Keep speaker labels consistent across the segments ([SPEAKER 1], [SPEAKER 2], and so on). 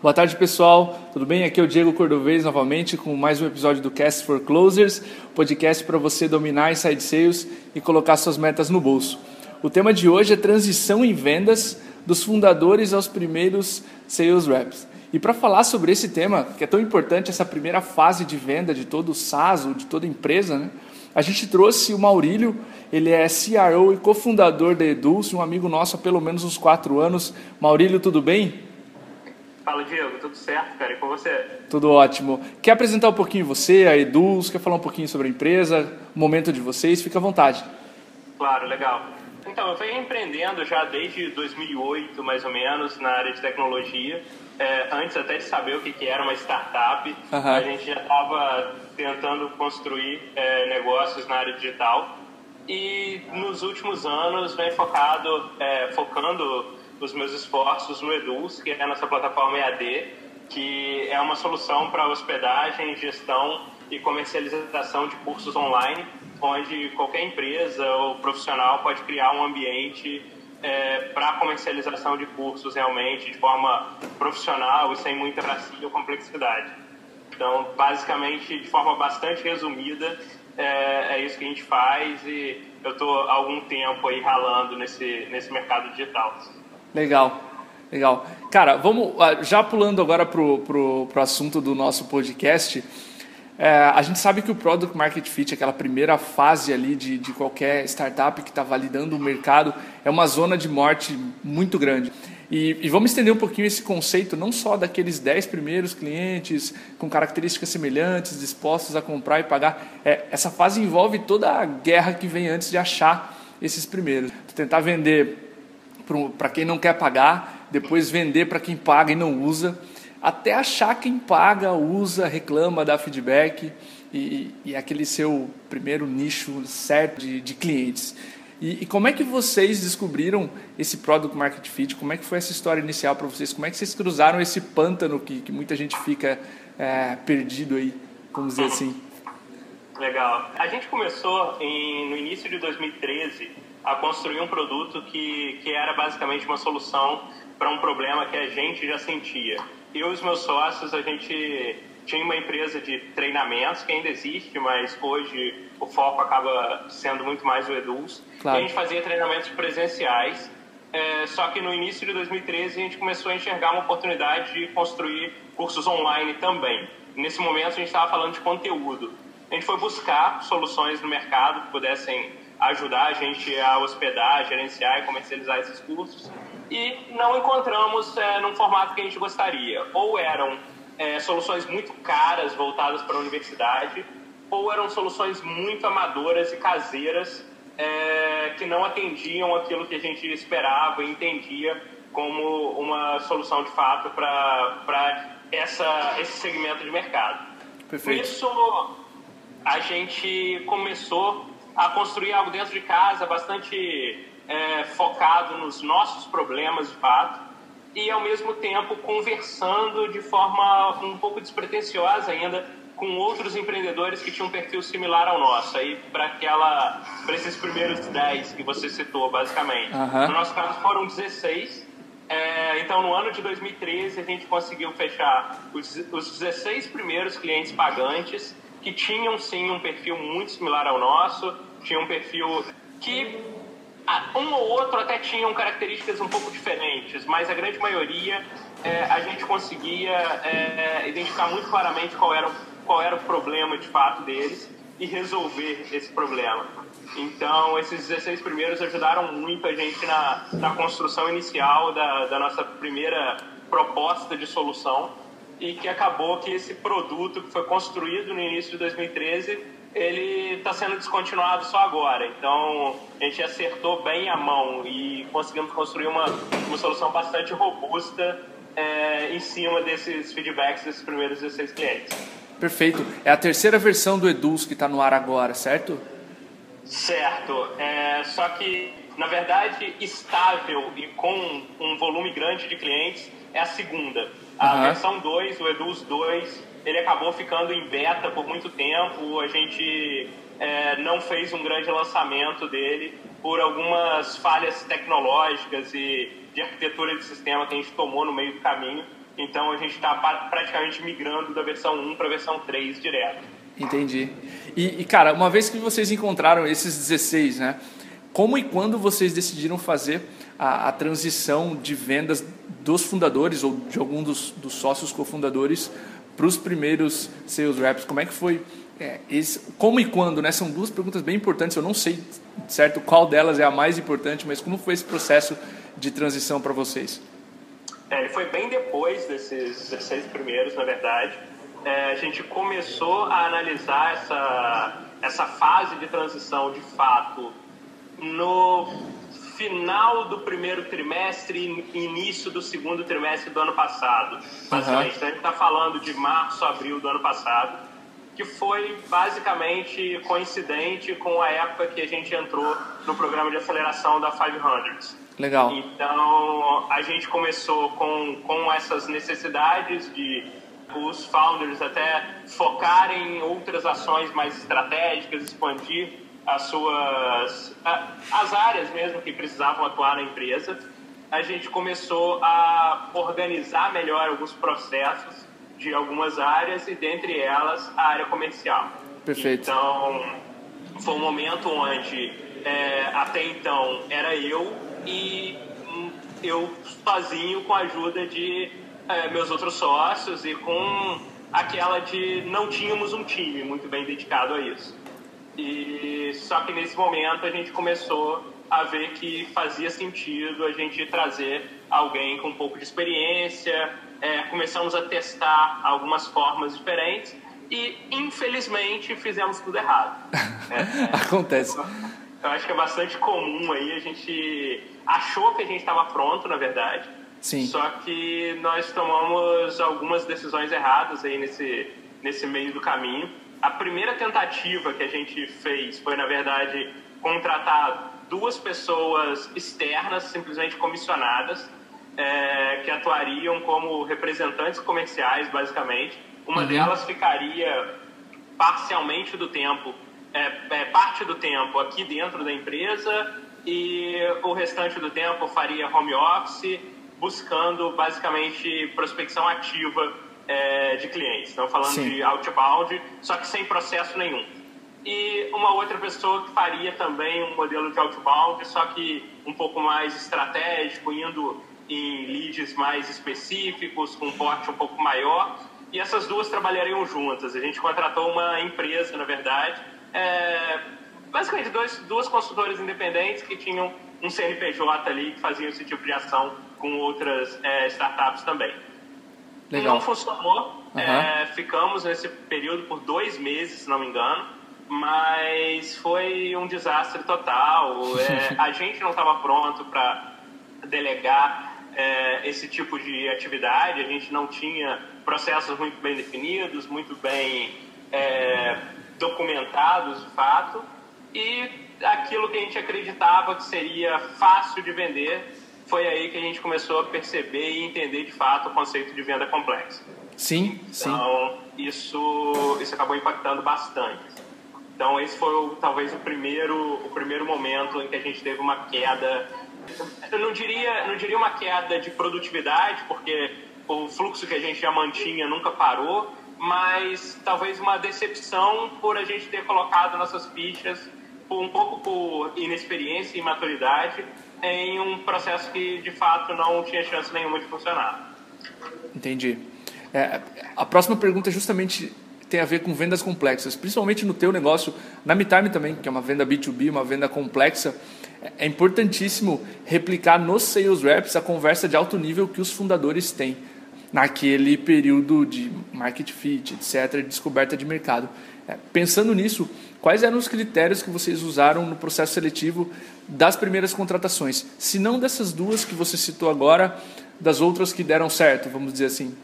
[SPEAKER 1] Boa tarde, pessoal. Tudo bem? Aqui é o Diego Cordovez novamente com mais um episódio do Cast for Closers, podcast para você dominar inside sales e colocar suas metas no bolso. O tema de hoje é transição em vendas dos fundadores aos primeiros sales reps. E para falar sobre esse tema, que é tão importante, essa primeira fase de venda de todo o SaaS, ou de toda empresa, né? A gente trouxe o Maurílio, ele é CRO e cofundador da Edulce, um amigo nosso há pelo menos uns quatro anos. Maurílio, tudo bem?
[SPEAKER 2] Fala, Diego, tudo certo, cara? E com você?
[SPEAKER 1] Tudo ótimo. Quer apresentar um pouquinho você, a Eduz? Quer falar um pouquinho sobre a empresa, o momento de vocês? Fica à vontade.
[SPEAKER 2] Claro, legal. Então, eu venho empreendendo já desde 2008, mais ou menos, na área de tecnologia. É, antes até de saber o que, que era uma startup, uhum. a gente já estava tentando construir é, negócios na área digital. E nos últimos anos vem focado, é, focando os meus esforços no Eduz, que é a nossa plataforma EAD, que é uma solução para hospedagem, gestão e comercialização de cursos online, onde qualquer empresa ou profissional pode criar um ambiente é, para comercialização de cursos realmente de forma profissional e sem muita gracia ou complexidade. Então, basicamente, de forma bastante resumida, é, é isso que a gente faz e eu estou há algum tempo aí ralando nesse, nesse mercado digital.
[SPEAKER 1] Legal, legal. Cara, vamos ah, já pulando agora pro, pro, pro assunto do nosso podcast. É, a gente sabe que o Product Market Fit, aquela primeira fase ali de, de qualquer startup que está validando o mercado, é uma zona de morte muito grande. E, e, vamos estender um pouquinho esse conceito, não só daqueles 10 primeiros clientes com características semelhantes, dispostos a comprar e pagar. É, essa fase envolve toda a guerra que vem antes de achar esses primeiros. Tentar vender para quem não quer pagar, depois vender para quem paga e não usa, até achar quem paga, usa, reclama, dá feedback e, e aquele seu primeiro nicho certo de, de clientes. E, e, como é que vocês descobriram esse Product Market Fit? Como é que foi essa história inicial para vocês? Como é que vocês cruzaram esse pântano que, que muita gente fica é, perdido aí, vamos dizer assim?
[SPEAKER 2] Legal. A gente começou em, no início de 2013 a construir um produto que, que era basicamente uma solução para um problema que a gente já sentia. Eu e os meus sócios, a gente tinha uma empresa de treinamentos que ainda existe, mas hoje o foco acaba sendo muito mais o Eduz. Claro. E a gente fazia treinamentos presenciais, é, só que no início de 2013 a gente começou a enxergar uma oportunidade de construir cursos online também. Nesse momento a gente estava falando de conteúdo. A gente foi buscar soluções no mercado que pudessem ajudar a gente a hospedar, gerenciar e comercializar esses cursos e não encontramos é, num formato que a gente gostaria. Ou eram é, soluções muito caras voltadas para a universidade, ou eram soluções muito amadoras e caseiras é, que não atendiam aquilo que a gente esperava e entendia como uma solução de fato para esse segmento de mercado. Perfeito. Isso a gente começou a construir algo dentro de casa bastante é, focado nos nossos problemas de fato e ao mesmo tempo conversando de forma um pouco despretensiosa ainda com outros empreendedores que tinham um perfil similar ao nosso. Aí para aquela para esses primeiros 10 que você citou basicamente. Uhum. no nosso caso foram 16 é, então no ano de 2013 a gente conseguiu fechar os, os 16 primeiros clientes pagantes que tinham sim um perfil muito similar ao nosso tinha um perfil que um ou outro até tinham características um pouco diferentes, mas a grande maioria é, a gente conseguia é, identificar muito claramente qual era, qual era o problema de fato deles e resolver esse problema. Então, esses 16 primeiros ajudaram muito a gente na, na construção inicial da, da nossa primeira proposta de solução e que acabou que esse produto que foi construído no início de 2013 ele está sendo descontinuado só agora. Então, a gente acertou bem a mão e conseguimos construir uma, uma solução bastante robusta é, em cima desses feedbacks desses primeiros 16 clientes.
[SPEAKER 1] Perfeito. É a terceira versão do Eduz que está no ar agora, certo?
[SPEAKER 2] Certo. É, só que, na verdade, estável e com um volume grande de clientes é a segunda. A uhum. versão 2, o Eduz 2, ele acabou ficando em beta por muito tempo. A gente é, não fez um grande lançamento dele por algumas falhas tecnológicas e de arquitetura de sistema que a gente tomou no meio do caminho. Então a gente está praticamente migrando da versão 1 para a versão 3 direto.
[SPEAKER 1] Entendi. E, e, cara, uma vez que vocês encontraram esses 16, né? Como e quando vocês decidiram fazer a, a transição de vendas dos fundadores ou de algum dos, dos sócios cofundadores para os primeiros sales reps? Como é que foi? É, esse, como e quando, né? São duas perguntas bem importantes. Eu não sei certo qual delas é a mais importante, mas como foi esse processo de transição para vocês?
[SPEAKER 2] É, ele foi bem depois desses 16 primeiros, na verdade. É, a gente começou a analisar essa, essa fase de transição de fato no final do primeiro trimestre e início do segundo trimestre do ano passado. Basicamente, uhum. então, a gente está falando de março, abril do ano passado, que foi basicamente coincidente com a época que a gente entrou no programa de aceleração da 500.
[SPEAKER 1] Legal.
[SPEAKER 2] Então, a gente começou com, com essas necessidades de os founders até focarem em outras ações mais estratégicas, expandir as suas as áreas mesmo que precisavam atuar na empresa, a gente começou a organizar melhor alguns processos de algumas áreas e dentre elas a área comercial.
[SPEAKER 1] Perfeito.
[SPEAKER 2] Então foi um momento onde é, até então era eu e hum, eu sozinho com a ajuda de é, meus outros sócios e com aquela de não tínhamos um time muito bem dedicado a isso. E só que nesse momento a gente começou a ver que fazia sentido a gente trazer alguém com um pouco de experiência. É, começamos a testar algumas formas diferentes e infelizmente fizemos tudo errado.
[SPEAKER 1] É, Acontece.
[SPEAKER 2] Eu acho que é bastante comum aí a gente achou que a gente estava pronto, na verdade.
[SPEAKER 1] Sim.
[SPEAKER 2] Só que nós tomamos algumas decisões erradas aí nesse nesse meio do caminho a primeira tentativa que a gente fez foi, na verdade, contratar duas pessoas externas, simplesmente comissionadas, é, que atuariam como representantes comerciais, basicamente. Uma uhum. delas ficaria parcialmente do tempo, é, é, parte do tempo aqui dentro da empresa e o restante do tempo faria home office, buscando basicamente prospecção ativa é, de clientes. Estamos falando Sim. de outbound, só que sem processo nenhum. E uma outra pessoa que faria também um modelo de outbound, só que um pouco mais estratégico, indo em leads mais específicos, com um porte um pouco maior. E essas duas trabalhariam juntas. A gente contratou uma empresa, na verdade, é, basicamente dois, duas consultoras independentes que tinham um CNPJ ali que faziam esse tipo de ação com outras é, startups também. Legal. Não funcionou. Uhum. É, ficamos nesse período por dois meses, se não me engano. Mas foi um desastre total. É, a gente não estava pronto para delegar é, esse tipo de atividade. A gente não tinha processos muito bem definidos, muito bem é, documentados, de fato. E aquilo que a gente acreditava que seria fácil de vender foi aí que a gente começou a perceber e entender de fato o conceito de venda complexa.
[SPEAKER 1] Sim,
[SPEAKER 2] sim. Então, isso, isso acabou impactando bastante. Então, esse foi talvez o primeiro, o primeiro momento em que a gente teve uma queda. Eu não diria, não diria uma queda de produtividade, porque o fluxo que a gente já mantinha nunca parou, mas talvez uma decepção por a gente ter colocado nossas fichas um pouco por inexperiência e imaturidade em um processo que de fato não tinha chance nenhuma de funcionar.
[SPEAKER 1] Entendi. É, a próxima pergunta justamente tem a ver com vendas complexas, principalmente no teu negócio, na MeTime também, que é uma venda B2B, uma venda complexa. É importantíssimo replicar nos sales reps a conversa de alto nível que os fundadores têm naquele período de market fit, etc., de descoberta de mercado. Pensando nisso, quais eram os critérios que vocês usaram no processo seletivo das primeiras contratações? Se não dessas duas que você citou agora, das outras que deram certo, vamos dizer assim.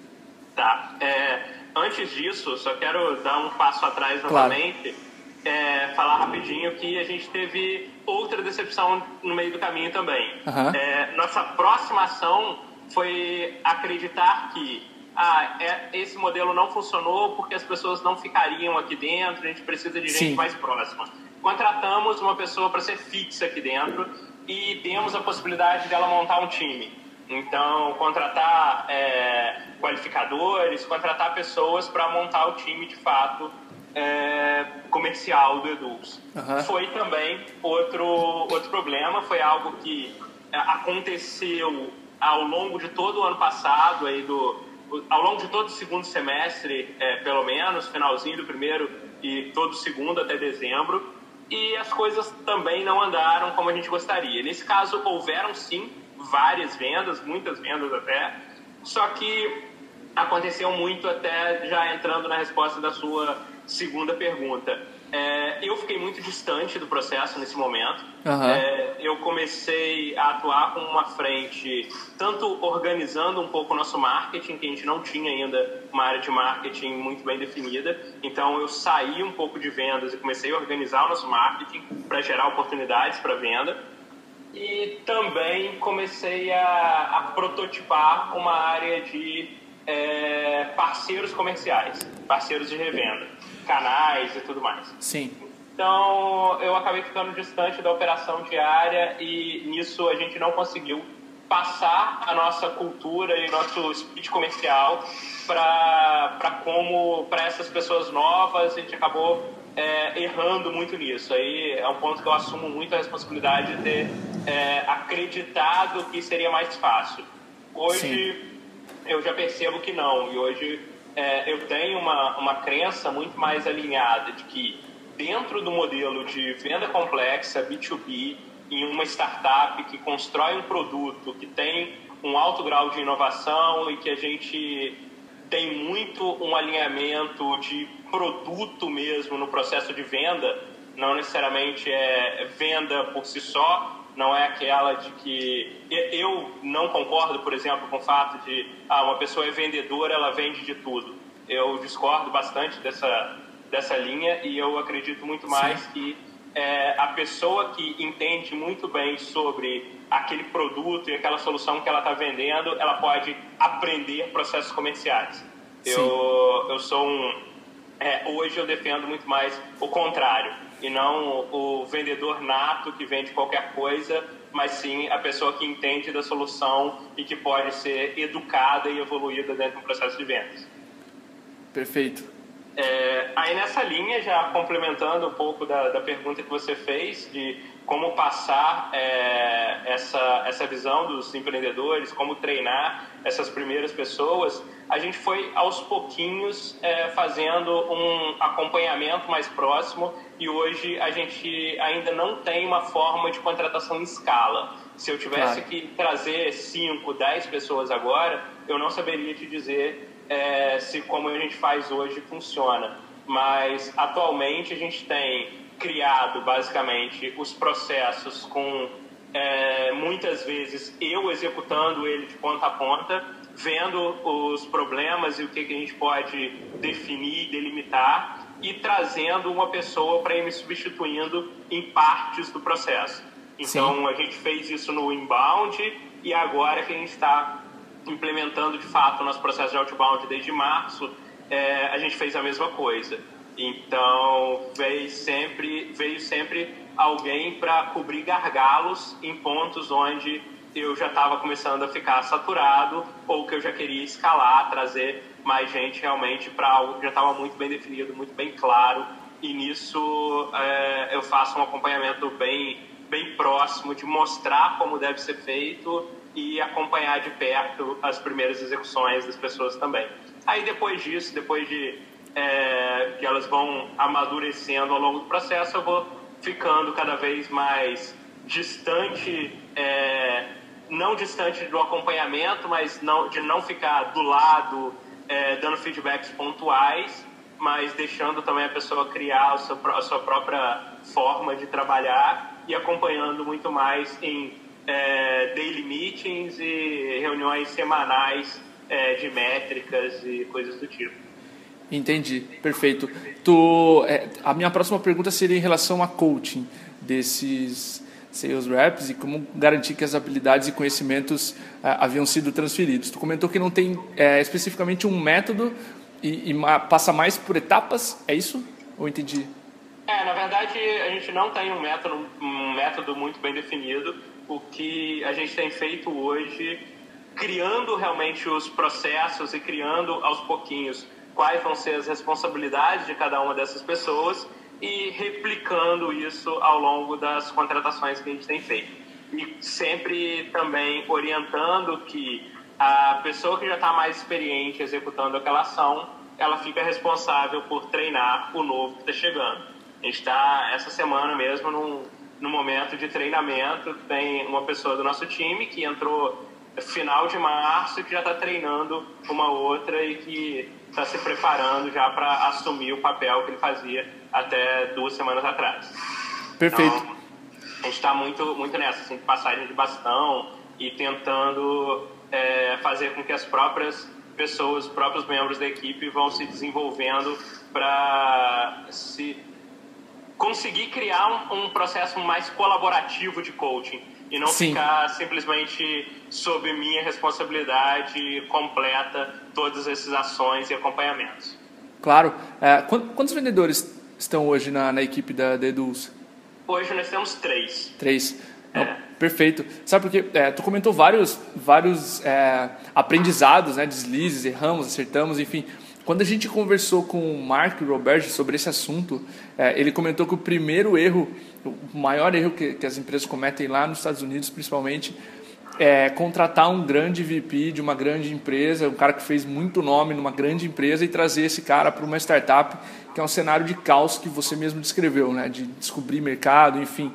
[SPEAKER 2] Tá. É, antes disso, só quero dar um passo atrás novamente. Claro. É, falar rapidinho que a gente teve outra decepção no meio do caminho também. Uhum. É, nossa próxima ação foi acreditar que ah, é, esse modelo não funcionou porque as pessoas não ficariam aqui dentro, a gente precisa de gente Sim. mais próxima. Contratamos uma pessoa para ser fixa aqui dentro e demos a possibilidade dela montar um time. Então, contratar é, qualificadores, contratar pessoas para montar o time de fato é, comercial do Eduz. Uhum. Foi também outro, outro problema, foi algo que é, aconteceu ao longo de todo o ano passado, aí do, ao longo de todo o segundo semestre, é, pelo menos, finalzinho do primeiro e todo o segundo até dezembro, e as coisas também não andaram como a gente gostaria. Nesse caso, houveram sim várias vendas, muitas vendas até, só que aconteceu muito até já entrando na resposta da sua segunda pergunta. É, eu fiquei muito distante do processo nesse momento. Uhum. É, eu comecei a atuar com uma frente, tanto organizando um pouco o nosso marketing, que a gente não tinha ainda uma área de marketing muito bem definida. Então, eu saí um pouco de vendas e comecei a organizar o nosso marketing para gerar oportunidades para venda. E também comecei a, a prototipar uma área de é, parceiros comerciais, parceiros de revenda canais e tudo mais.
[SPEAKER 1] Sim.
[SPEAKER 2] Então, eu acabei ficando distante da operação diária e nisso a gente não conseguiu passar a nossa cultura e nosso speech comercial para como para essas pessoas novas a gente acabou é, errando muito nisso aí é um ponto que eu assumo muito a responsabilidade de ter é, acreditado que seria mais fácil hoje Sim. eu já percebo que não e hoje é, eu tenho uma, uma crença muito mais alinhada de que dentro do modelo de venda complexa, B2B, em uma startup que constrói um produto que tem um alto grau de inovação e que a gente tem muito um alinhamento de produto mesmo no processo de venda, não necessariamente é venda por si só, não é aquela de que eu não concordo, por exemplo, com o fato de ah, uma pessoa é vendedora, ela vende de tudo. Eu discordo bastante dessa dessa linha e eu acredito muito mais Sim. que é, a pessoa que entende muito bem sobre aquele produto e aquela solução que ela está vendendo, ela pode aprender processos comerciais. Eu, eu sou um. É, hoje eu defendo muito mais o contrário e não o vendedor nato que vende qualquer coisa, mas sim a pessoa que entende da solução e que pode ser educada e evoluída dentro do processo de vendas.
[SPEAKER 1] Perfeito.
[SPEAKER 2] É, aí nessa linha, já complementando um pouco da, da pergunta que você fez, de como passar é, essa, essa visão dos empreendedores, como treinar essas primeiras pessoas, a gente foi aos pouquinhos é, fazendo um acompanhamento mais próximo e hoje a gente ainda não tem uma forma de contratação em escala. Se eu tivesse claro. que trazer 5, 10 pessoas agora, eu não saberia te dizer é, se como a gente faz hoje funciona. Mas atualmente a gente tem criado basicamente os processos com é, muitas vezes eu executando ele de ponta a ponta, vendo os problemas e o que, que a gente pode definir e delimitar e trazendo uma pessoa para ir me substituindo em partes do processo. Então Sim. a gente fez isso no inbound e agora que a gente está implementando de fato o nosso processo de outbound desde março, é, a gente fez a mesma coisa. Então veio sempre, veio sempre alguém para cobrir gargalos em pontos onde eu já estava começando a ficar saturado ou que eu já queria escalar, trazer mais gente realmente para algo que já estava muito bem definido, muito bem claro. E nisso é, eu faço um acompanhamento bem, bem próximo de mostrar como deve ser feito e acompanhar de perto as primeiras execuções das pessoas também. Aí depois disso, depois de é, que elas vão amadurecendo ao longo do processo, eu vou ficando cada vez mais distante, é, não distante do acompanhamento, mas não, de não ficar do lado é, dando feedbacks pontuais, mas deixando também a pessoa criar a sua, a sua própria forma de trabalhar e acompanhando muito mais em é, daily meetings e reuniões semanais é, de métricas e coisas do tipo.
[SPEAKER 1] Entendi, perfeito. Tu, é, a minha próxima pergunta seria em relação a coaching desses sales reps e como garantir que as habilidades e conhecimentos é, haviam sido transferidos. Tu comentou que não tem é, especificamente um método e, e passa mais por etapas, é isso? Ou entendi?
[SPEAKER 2] É, na verdade a gente não tem um método, um método muito bem definido o que a gente tem feito hoje criando realmente os processos e criando aos pouquinhos quais vão ser as responsabilidades de cada uma dessas pessoas e replicando isso ao longo das contratações que a gente tem feito. E sempre também orientando que a pessoa que já está mais experiente executando aquela ação, ela fica responsável por treinar o novo que está chegando. A gente está, essa semana mesmo, num, num momento de treinamento, tem uma pessoa do nosso time que entrou final de março que já está treinando uma outra e que está se preparando já para assumir o papel que ele fazia até duas semanas atrás.
[SPEAKER 1] Perfeito.
[SPEAKER 2] Então, a gente está muito, muito nessa, assim, passagem de bastão e tentando é, fazer com que as próprias pessoas, os próprios membros da equipe vão se desenvolvendo para se conseguir criar um, um, processo mais colaborativo de coaching e não Sim. ficar simplesmente sob minha responsabilidade completa todas essas ações e acompanhamentos.
[SPEAKER 1] Claro. É, quantos vendedores estão hoje na, na equipe da, da?
[SPEAKER 2] Hoje nós temos três.
[SPEAKER 1] Três. É. perfeito. Sabe porque é, tu comentou vários, vários é, aprendizados, né, deslizes, erramos, acertamos, enfim. Quando a gente conversou com o Mark Roberge sobre esse assunto, é, ele comentou que o primeiro erro, o maior erro que, que as empresas cometem lá nos Estados Unidos, principalmente, é, contratar um grande VP de uma grande empresa, um cara que fez muito nome numa grande empresa e trazer esse cara para uma startup, que é um cenário de caos que você mesmo descreveu, né? de descobrir mercado, enfim.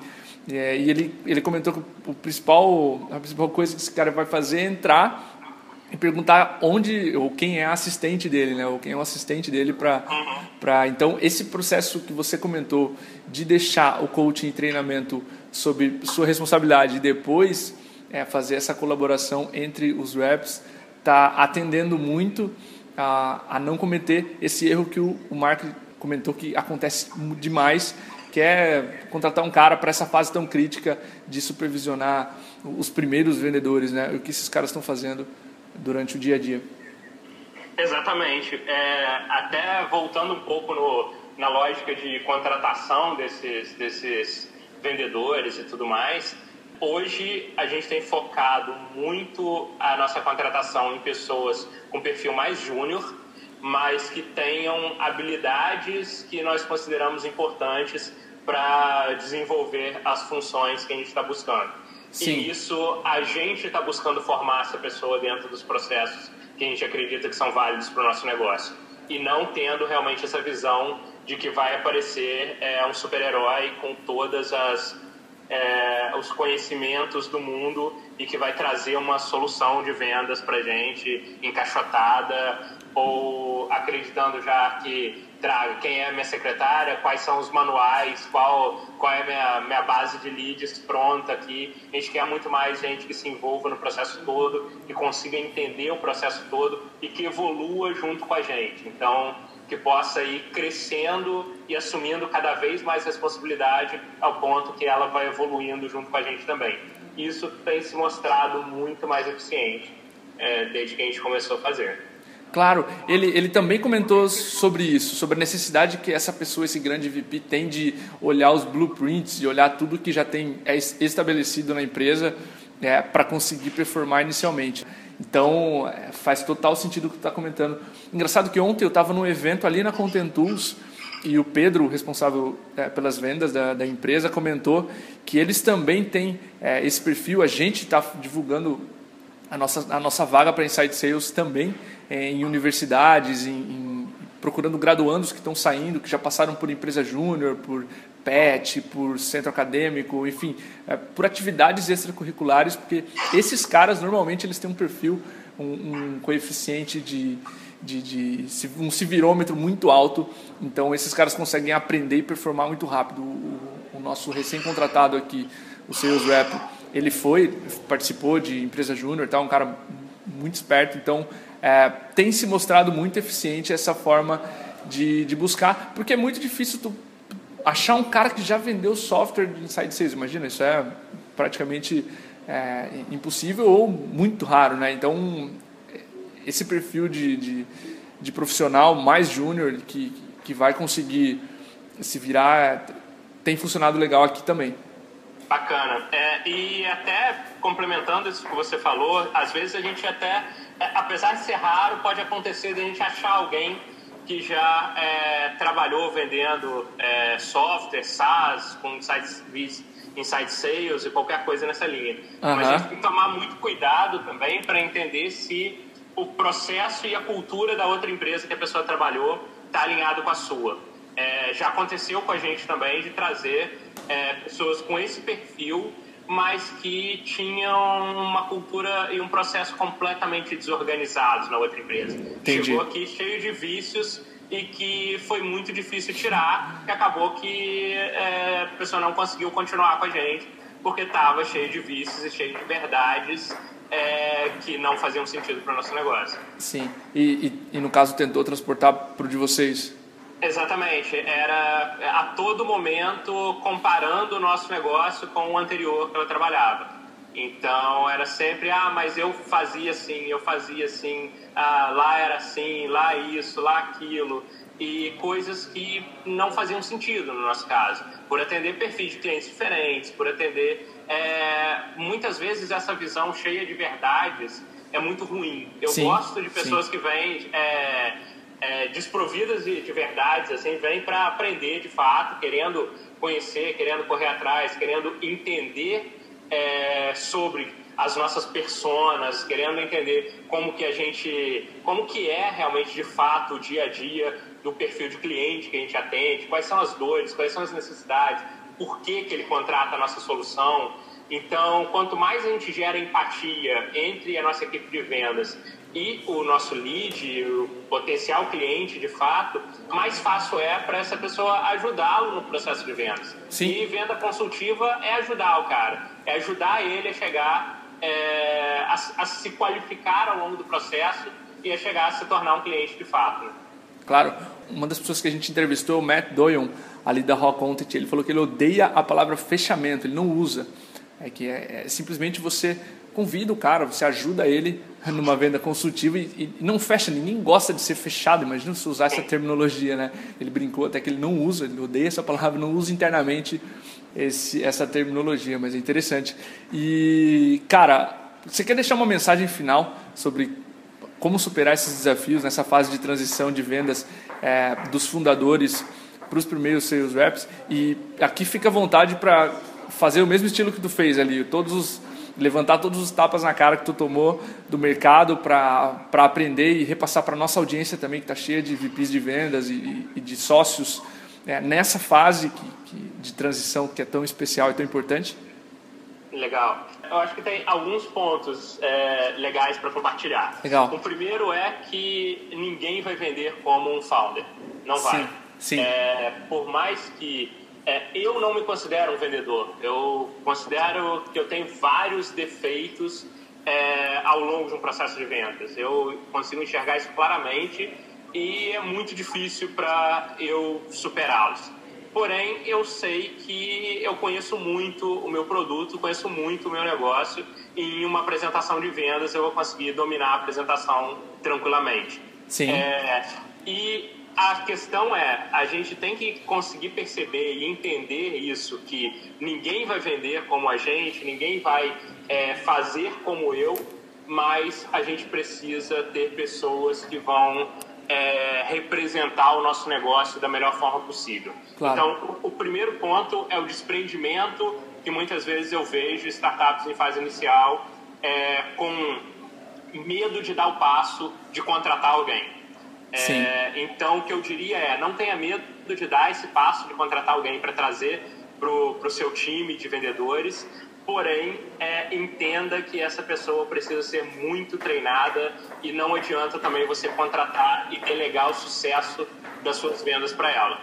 [SPEAKER 1] É, e ele, ele comentou que o principal, a principal coisa que esse cara vai fazer é entrar e perguntar onde ou quem é assistente dele, né? Ou quem é o assistente dele para então esse processo que você comentou de deixar o coaching e treinamento sob sua responsabilidade e depois é, fazer essa colaboração entre os reps, está atendendo muito a, a não cometer esse erro que o, o Mark comentou que acontece demais, que é contratar um cara para essa fase tão crítica de supervisionar os primeiros vendedores, né? O que esses caras estão fazendo durante o dia a dia.
[SPEAKER 2] Exatamente. É, até voltando um pouco no, na lógica de contratação desses, desses vendedores e tudo mais, Hoje a gente tem focado muito a nossa contratação em pessoas com perfil mais júnior, mas que tenham habilidades que nós consideramos importantes para desenvolver as funções que a gente está buscando. Sim. E isso a gente está buscando formar essa pessoa dentro dos processos que a gente acredita que são válidos para o nosso negócio. E não tendo realmente essa visão de que vai aparecer é, um super-herói com todas as é, os conhecimentos do mundo e que vai trazer uma solução de vendas para gente encaixotada ou acreditando já que traga quem é minha secretária, quais são os manuais, qual, qual é a minha, minha base de leads pronta aqui. A gente quer muito mais gente que se envolva no processo todo, que consiga entender o processo todo e que evolua junto com a gente. Então, que possa ir crescendo e assumindo cada vez mais responsabilidade ao ponto que ela vai evoluindo junto com a gente também. Isso tem se mostrado muito mais eficiente é, desde que a gente começou a fazer.
[SPEAKER 1] Claro, ele, ele também comentou sobre isso, sobre a necessidade que essa pessoa, esse grande VP, tem de olhar os blueprints, de olhar tudo que já tem é estabelecido na empresa é, para conseguir performar inicialmente. Então, é, faz total sentido o que tu está comentando. Engraçado que ontem eu estava num evento ali na Content Tools e o Pedro, responsável é, pelas vendas da, da, empresa, comentou que eles também têm é, esse perfil. A gente está divulgando a nossa, a nossa vaga para Inside Sales também é, em universidades, em, em, procurando graduandos que estão saindo, que já passaram por empresa júnior, por PET, por centro acadêmico, enfim, é, por atividades extracurriculares, porque esses caras normalmente eles têm um perfil, um, um coeficiente de, de, de, um civirômetro muito alto, então esses caras conseguem aprender e performar muito rápido. O, o nosso recém-contratado aqui, o Sales Rep, ele foi, participou de empresa júnior, tá, um cara muito esperto, então é, tem se mostrado muito eficiente essa forma de, de buscar, porque é muito difícil tu achar um cara que já vendeu software de Inside Sales, imagina, isso é praticamente é, impossível ou muito raro, né? Então, esse perfil de, de, de profissional mais júnior que, que vai conseguir se virar tem funcionado legal aqui também.
[SPEAKER 2] Bacana. É, e até complementando isso que você falou, às vezes a gente até, é, apesar de ser raro, pode acontecer de a gente achar alguém que já é, trabalhou vendendo é, software, SaaS, com insights, inside sales e qualquer coisa nessa linha. Uhum. Mas a gente tem que tomar muito cuidado também para entender se o processo e a cultura da outra empresa que a pessoa trabalhou está alinhado com a sua. É, já aconteceu com a gente também de trazer é, pessoas com esse perfil, mas que tinham uma cultura e um processo completamente desorganizados na outra empresa. Entendi. Chegou aqui cheio de vícios e que foi muito difícil tirar, que acabou que é, a pessoa não conseguiu continuar com a gente, porque estava cheio de vícios e cheio de verdades é, que não faziam sentido para o nosso negócio.
[SPEAKER 1] Sim, e, e, e no caso tentou transportar para o de vocês?
[SPEAKER 2] Exatamente, era a todo momento comparando o nosso negócio com o anterior que ela trabalhava. Então era sempre, ah, mas eu fazia assim, eu fazia assim, ah, lá era assim, lá isso, lá aquilo. E coisas que não faziam sentido no nosso caso. Por atender perfis de clientes diferentes, por atender. É, muitas vezes essa visão cheia de verdades é muito ruim. Eu sim, gosto de pessoas sim. que vêm é, é, desprovidas de, de verdades, assim, vêm para aprender de fato, querendo conhecer, querendo correr atrás, querendo entender é, sobre as nossas personas, querendo entender como que a gente, como que é realmente de fato o dia a dia do perfil de cliente que a gente atende, quais são as dores, quais são as necessidades, por que, que ele contrata a nossa solução. Então, quanto mais a gente gera empatia entre a nossa equipe de vendas e o nosso lead, o potencial cliente de fato, mais fácil é para essa pessoa ajudá-lo no processo de vendas. Sim. E venda consultiva é ajudar o cara, é ajudar ele a chegar, é, a, a, se qualificar ao longo do processo e a chegar a se tornar um cliente de fato. Né?
[SPEAKER 1] Claro, uma das pessoas que a gente entrevistou, o Matt Doyon, ali da Raw Content, ele falou que ele odeia a palavra fechamento, ele não usa. É que é, é simplesmente você convida o cara, você ajuda ele numa venda consultiva e, e, não fecha, ninguém gosta de ser fechado, imagina se usar essa terminologia, né? Ele brincou até que ele não usa, ele odeia essa palavra, não usa internamente esse, essa terminologia, mas é interessante. E, cara, você quer deixar uma mensagem final sobre como superar esses desafios nessa fase de transição de vendas é, dos fundadores para os primeiros sales reps? E aqui fica à vontade para fazer o mesmo estilo que tu fez ali, todos os levantar todos os tapas na cara que tu tomou do mercado para aprender e repassar para nossa audiência também, que está cheia de VPs de vendas e, e de sócios é, nessa fase que, que, de transição que é tão especial e tão importante?
[SPEAKER 2] Legal. Eu acho que tem alguns pontos é, legais para compartilhar.
[SPEAKER 1] Legal.
[SPEAKER 2] O primeiro é que ninguém vai vender como um founder. Não vai. Sim.
[SPEAKER 1] Sim.
[SPEAKER 2] É, por mais que é, eu não me considero um vendedor. Eu considero que eu tenho vários defeitos é, ao longo de um processo de vendas. Eu consigo enxergar isso claramente e é muito difícil para eu superá-los. Porém, eu sei que eu conheço muito o meu produto, conheço muito o meu negócio e em uma apresentação de vendas eu vou conseguir dominar a apresentação tranquilamente.
[SPEAKER 1] Sim.
[SPEAKER 2] É, e a questão é, a gente tem que conseguir perceber e entender isso, que ninguém vai vender como a gente, ninguém vai é, fazer como eu, mas a gente precisa ter pessoas que vão é, representar o nosso negócio da melhor forma possível. Claro. Então, o, o primeiro ponto é o desprendimento que muitas vezes eu vejo startups em fase inicial é, com medo de dar o passo de contratar alguém. É, então, o que eu diria é: não tenha medo de dar esse passo de contratar alguém para trazer para o seu time de vendedores, porém, é, entenda que essa pessoa precisa ser muito treinada e não adianta também você contratar e delegar o sucesso das suas vendas para ela.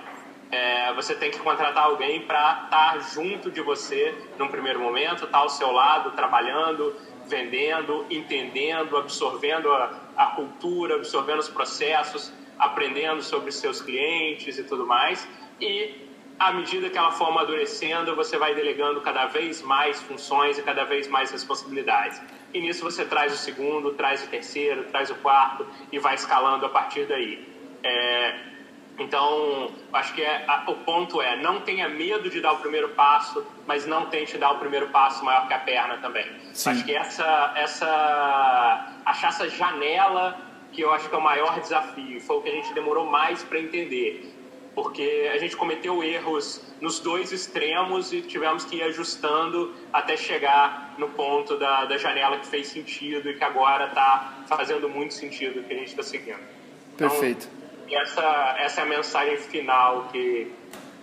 [SPEAKER 2] É, você tem que contratar alguém para estar tá junto de você num primeiro momento, estar tá ao seu lado, trabalhando, vendendo, entendendo, absorvendo a, a cultura, absorvendo os processos, aprendendo sobre seus clientes e tudo mais. E à medida que ela for amadurecendo, você vai delegando cada vez mais funções e cada vez mais responsabilidades. E nisso você traz o segundo, traz o terceiro, traz o quarto e vai escalando a partir daí. É, Então, acho que é, a, o ponto é, não tenha medo de dar o primeiro passo, mas não tente dar o primeiro passo maior que a perna também. Sim. Acho que essa, essa, achar essa janela que eu acho que é o maior desafio, foi o que a gente demorou mais para entender, porque a gente cometeu erros nos dois extremos e tivemos que ir ajustando até chegar no ponto da, da janela que fez sentido e que agora está fazendo muito sentido que a gente está seguindo.
[SPEAKER 1] Então, Perfeito.
[SPEAKER 2] Essa, essa é a mensagem final que,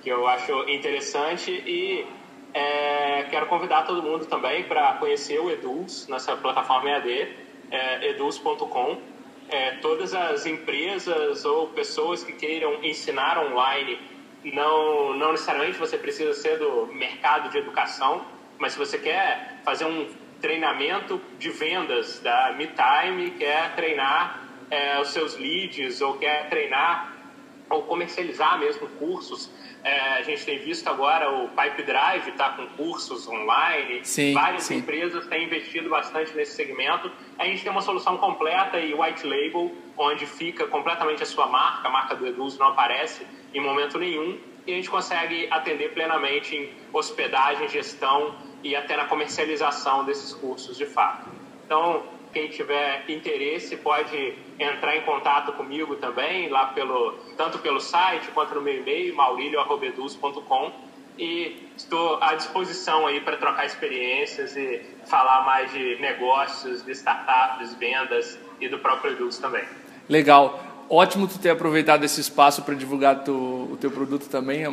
[SPEAKER 2] que eu acho interessante e é, quero convidar todo mundo também para conhecer o Eduz, nessa plataforma EAD, é, eduz.com. É, todas as empresas ou pessoas que queiram ensinar online, não, não necessariamente você precisa ser do mercado de educação, mas se você quer fazer um treinamento de vendas da MeTime, quer treinar é, os seus leads ou quer treinar ou comercializar mesmo cursos. É, a gente tem visto agora o Pipe Drive está com cursos online,
[SPEAKER 1] sim,
[SPEAKER 2] várias
[SPEAKER 1] sim.
[SPEAKER 2] empresas têm investido bastante nesse segmento. A gente tem uma solução completa e white label, onde fica completamente a sua marca, a marca do Eduz não aparece em momento nenhum, e a gente consegue atender plenamente em hospedagem, gestão e até na comercialização desses cursos de fato. Então, quem tiver interesse pode entrar em contato comigo também, lá pelo, tanto pelo site quanto no meu e-mail, maurílio.com e estou à disposição aí para trocar experiências e falar mais de negócios, de startups, vendas e do próprio Eduz também.
[SPEAKER 1] Legal. Ótimo tu ter aproveitado esse espaço para divulgar tu, o teu produto também. A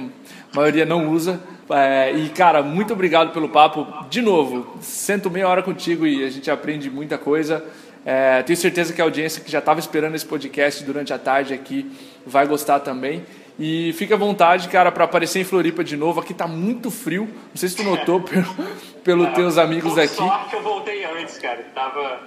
[SPEAKER 1] maioria não usa. É, e, cara, muito obrigado pelo papo. De novo, sento meia hora contigo e a gente aprende muita coisa. É, tenho certeza que a audiência que já estava esperando esse podcast durante a tarde aqui vai gostar também. E fica à vontade, cara, para aparecer em Floripa de novo. Aqui tá muito frio. Não sei se tu notou pelos pelo é, teus amigos
[SPEAKER 2] por
[SPEAKER 1] aqui.
[SPEAKER 2] Sorte eu voltei antes, cara. Tava,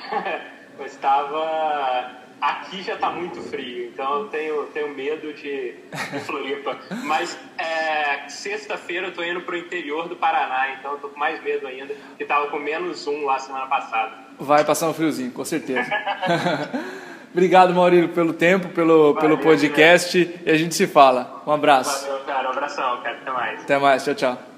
[SPEAKER 2] eu estava Aqui já está muito frio, então eu tenho, tenho medo de, de Floripa. Mas é, sexta-feira eu estou indo para o interior do Paraná, então eu tô com mais medo ainda, que estava com menos um lá semana passada.
[SPEAKER 1] Vai passar um friozinho, com certeza. Obrigado, Maurílio, pelo tempo, pelo, Valeu, pelo podcast e a gente se fala. Um abraço.
[SPEAKER 2] Valeu, cara. Um abração, cara. Até mais.
[SPEAKER 1] Até mais. Tchau, tchau.